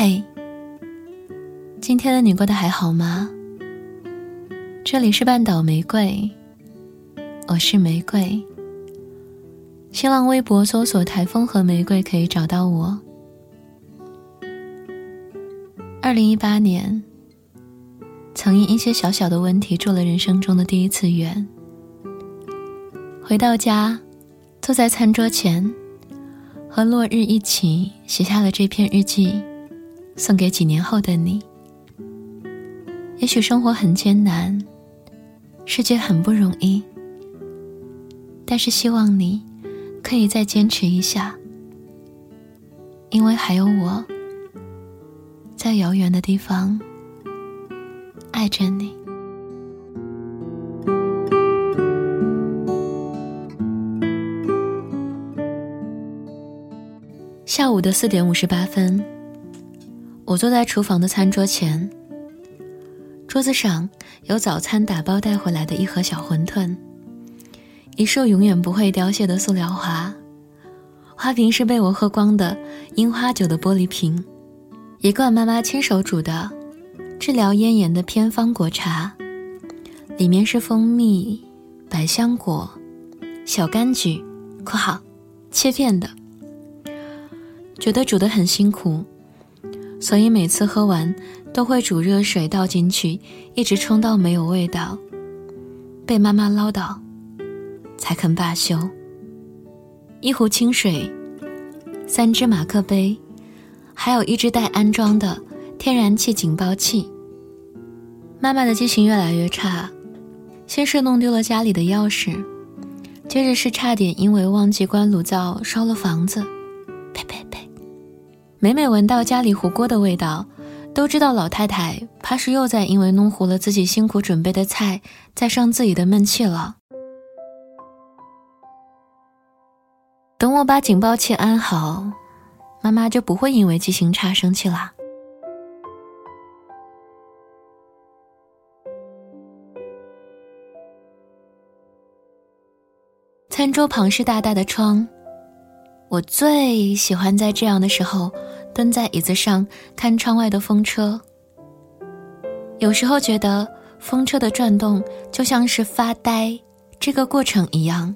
嘿，今天的你过得还好吗？这里是半岛玫瑰，我是玫瑰。新浪微博搜索“台风和玫瑰”可以找到我。二零一八年，曾因一些小小的问题住了人生中的第一次院。回到家，坐在餐桌前，和落日一起写下了这篇日记，送给几年后的你。也许生活很艰难，世界很不容易，但是希望你。可以再坚持一下，因为还有我在遥远的地方爱着你。下午的四点五十八分，我坐在厨房的餐桌前，桌子上有早餐打包带回来的一盒小馄饨。一束永远不会凋谢的塑料花，花瓶是被我喝光的樱花酒的玻璃瓶，一罐妈妈亲手煮的治疗咽炎的偏方果茶，里面是蜂蜜、百香果、小柑橘（括号切片的）。觉得煮得很辛苦，所以每次喝完都会煮热水倒进去，一直冲到没有味道，被妈妈唠叨。才肯罢休。一壶清水，三只马克杯，还有一只带安装的天然气警报器。妈妈的记性越来越差，先是弄丢了家里的钥匙，接着是差点因为忘记关炉灶烧了房子。呸呸！每每闻到家里糊锅的味道，都知道老太太怕是又在因为弄糊了自己辛苦准备的菜，再生自己的闷气了。等我把警报器安好，妈妈就不会因为记性差生气啦。餐桌旁是大大的窗，我最喜欢在这样的时候蹲在椅子上看窗外的风车。有时候觉得风车的转动就像是发呆这个过程一样。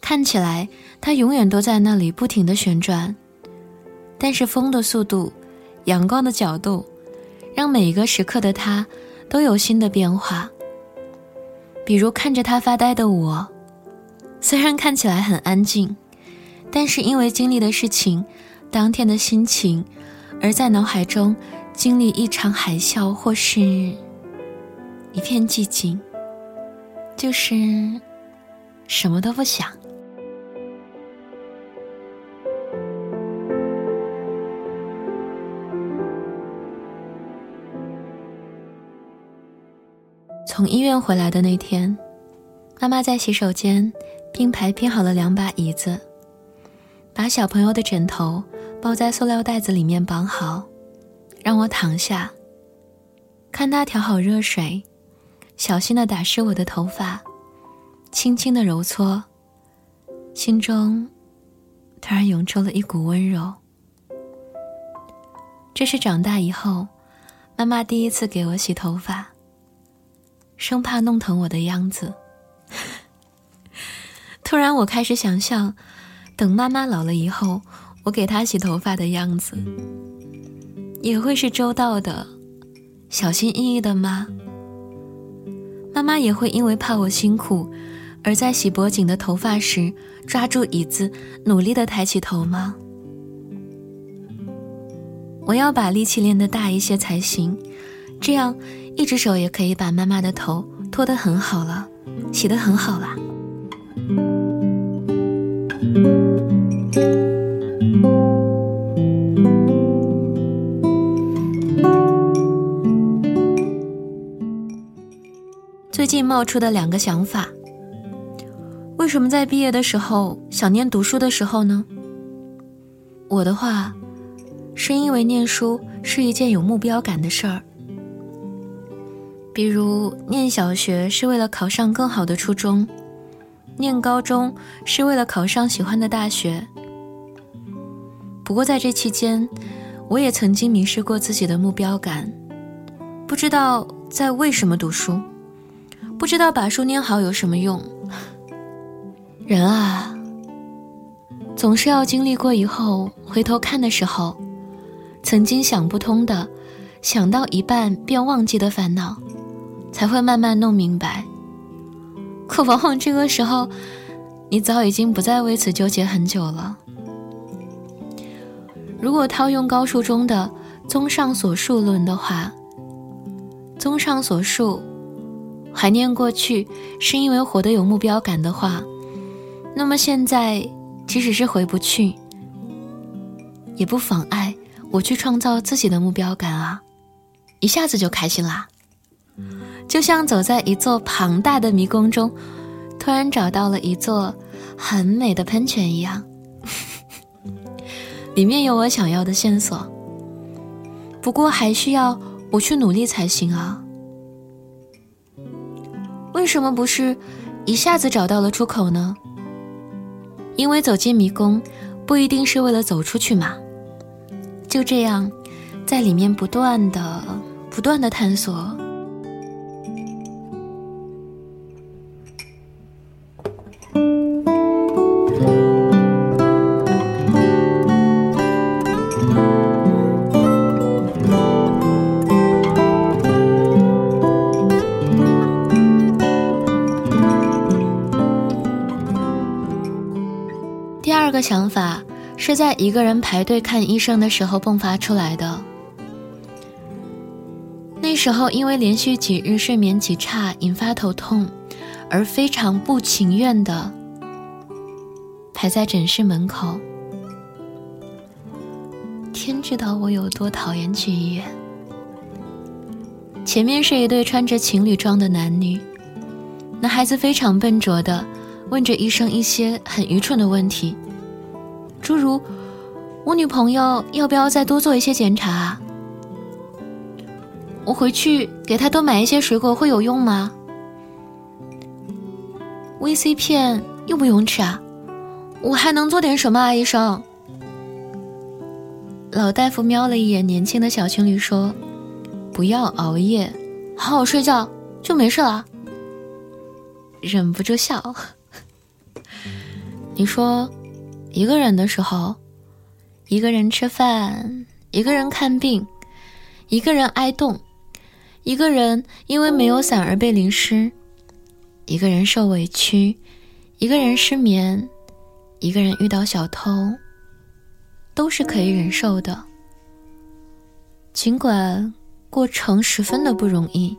看起来它永远都在那里不停的旋转，但是风的速度、阳光的角度，让每一个时刻的它都有新的变化。比如看着它发呆的我，虽然看起来很安静，但是因为经历的事情、当天的心情，而在脑海中经历一场海啸或是一片寂静，就是什么都不想。从医院回来的那天，妈妈在洗手间并排拼好了两把椅子，把小朋友的枕头包在塑料袋子里面绑好，让我躺下，看他调好热水，小心的打湿我的头发，轻轻的揉搓，心中突然涌出了一股温柔。这是长大以后，妈妈第一次给我洗头发。生怕弄疼我的样子。突然，我开始想象，等妈妈老了以后，我给她洗头发的样子，也会是周到的、小心翼翼的吗？妈妈也会因为怕我辛苦，而在洗脖颈的头发时抓住椅子，努力的抬起头吗？我要把力气练得大一些才行，这样。一只手也可以把妈妈的头拖得很好了，洗得很好啦。冒出的两个想法：为什么在毕业的时候想念读书的时候呢？我的话，是因为念书是一件有目标感的事儿。比如念小学是为了考上更好的初中，念高中是为了考上喜欢的大学。不过在这期间，我也曾经迷失过自己的目标感，不知道在为什么读书，不知道把书念好有什么用。人啊，总是要经历过以后回头看的时候，曾经想不通的，想到一半便忘记的烦恼，才会慢慢弄明白。可往往这个时候，你早已经不再为此纠结很久了。如果套用高数中的“综上所述论”的话，“综上所述”，怀念过去是因为活得有目标感的话，那么现在即使是回不去，也不妨碍我去创造自己的目标感啊，一下子就开心啦。就像走在一座庞大的迷宫中，突然找到了一座很美的喷泉一样，里面有我想要的线索。不过还需要我去努力才行啊！为什么不是一下子找到了出口呢？因为走进迷宫，不一定是为了走出去嘛。就这样，在里面不断的、不断的探索。二个想法是在一个人排队看医生的时候迸发出来的。那时候因为连续几日睡眠极差，引发头痛，而非常不情愿的排在诊室门口。天知道我有多讨厌去医院。前面是一对穿着情侣装的男女，男孩子非常笨拙的问着医生一些很愚蠢的问题。诸如，我女朋友要不要再多做一些检查？我回去给她多买一些水果会有用吗？VC 片用不用吃啊？我还能做点什么啊，医生？老大夫瞄了一眼年轻的小情侣，说：“不要熬夜，好好睡觉就没事了。”忍不住笑。你说。一个人的时候，一个人吃饭，一个人看病，一个人挨冻，一个人因为没有伞而被淋湿，一个人受委屈，一个人失眠，一个人遇到小偷，都是可以忍受的。尽管过程十分的不容易，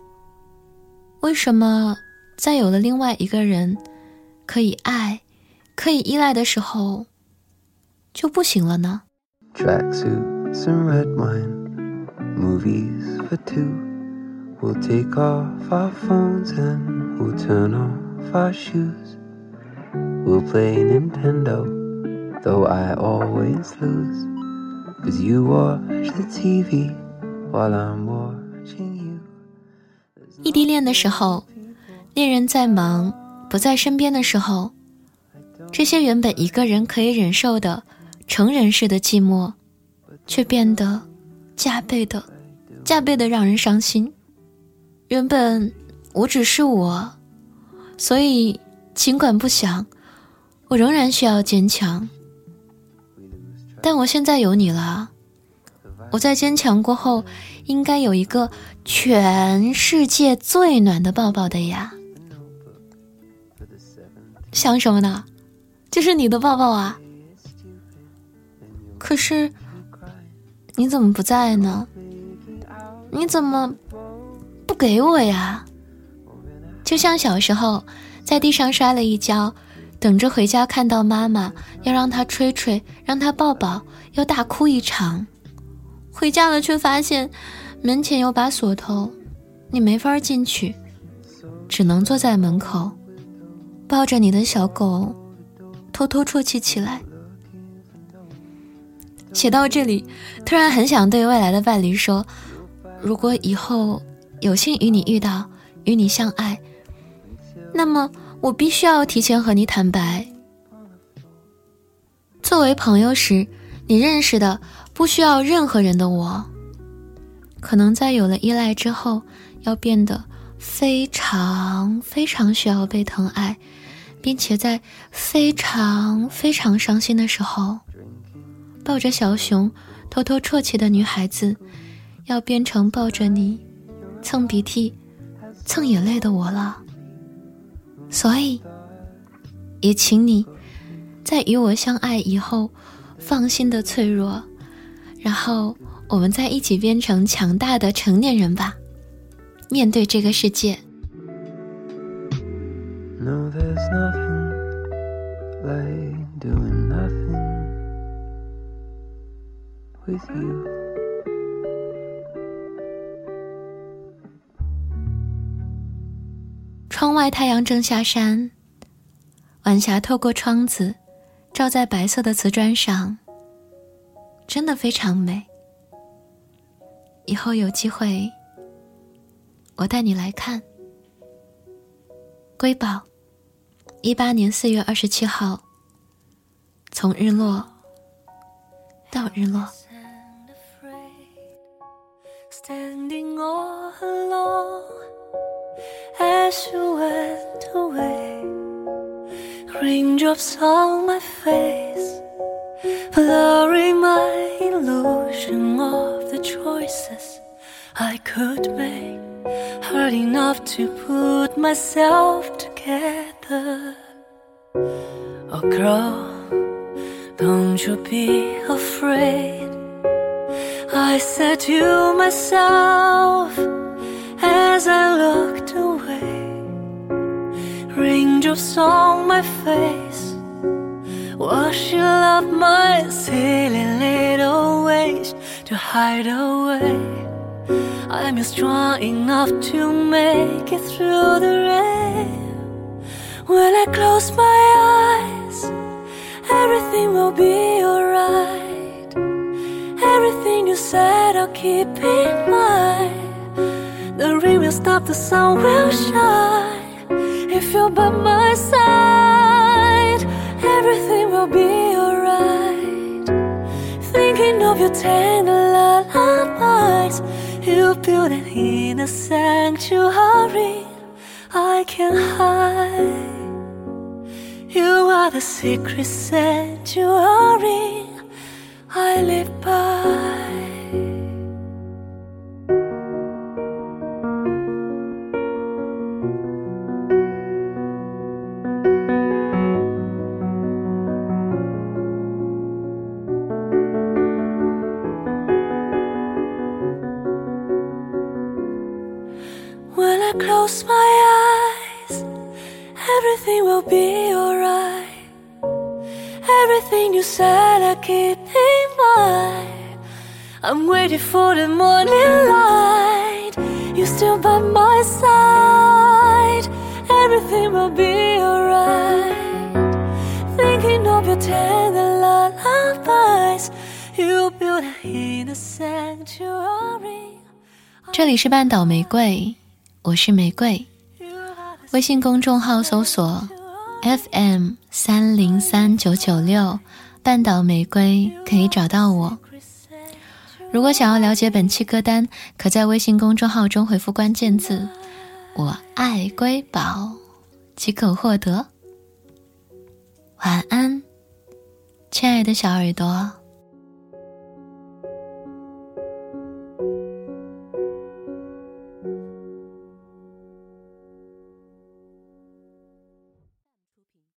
为什么在有了另外一个人可以爱、可以依赖的时候？就不行了呢。Tracksuits and red wine, movies for two. We'll take off our phones and we'll turn off our shoes. We'll play Nintendo, though I always lose. Cause you watch the TV while I'm watching you. 异地恋的时候，恋人在忙不在身边的时候，这些原本一个人可以忍受的。成人式的寂寞，却变得加倍的、加倍的让人伤心。原本我只是我，所以尽管不想，我仍然需要坚强。但我现在有你了，我在坚强过后，应该有一个全世界最暖的抱抱的呀。想什么呢？就是你的抱抱啊！可是，你怎么不在呢？你怎么不给我呀？就像小时候在地上摔了一跤，等着回家看到妈妈，要让她吹吹，让她抱抱，要大哭一场。回家了却发现门前有把锁头，你没法进去，只能坐在门口，抱着你的小狗，偷偷啜泣起来。写到这里，突然很想对未来的伴侣说：“如果以后有幸与你遇到，与你相爱，那么我必须要提前和你坦白。作为朋友时，你认识的不需要任何人的我，可能在有了依赖之后，要变得非常非常需要被疼爱，并且在非常非常伤心的时候，抱着小熊偷偷啜泣的女孩子，要变成抱着你蹭鼻涕、蹭眼泪的我了。所以，也请你，在与我相爱以后。放心的脆弱，然后我们再一起变成强大的成年人吧，面对这个世界。窗外太阳正下山，晚霞透过窗子。照在白色的瓷砖上，真的非常美。以后有机会，我带你来看。瑰宝，一八年四月二十七号，从日落到日落。Raindrops on my face, blurring my illusion of the choices I could make. Hard enough to put myself together. Oh, girl, don't you be afraid. I said to myself as I looked away raindrops on my face Washing up my silly little ways to hide away. I'm strong enough to make it through the rain. When I close my eyes? Everything will be alright Everything you said I'll keep in mind The rain will stop, the sun will shine if you're by my side, everything will be alright. Thinking of your tender lullabies, you built it in a sanctuary I can hide. You are the secret sanctuary I live by. When I close my eyes, everything will be I'm waiting for the morning light. You're still by my side. Everything will be alright. Thinking of your tender lullabies, You'll built in a sanctuary. 这里是半岛玫瑰。我是玫瑰，微信公众号搜索 FM 三零三九九六半岛玫瑰可以找到我。如果想要了解本期歌单，可在微信公众号中回复关键字“我爱瑰宝”即可获得。晚安，亲爱的小耳朵。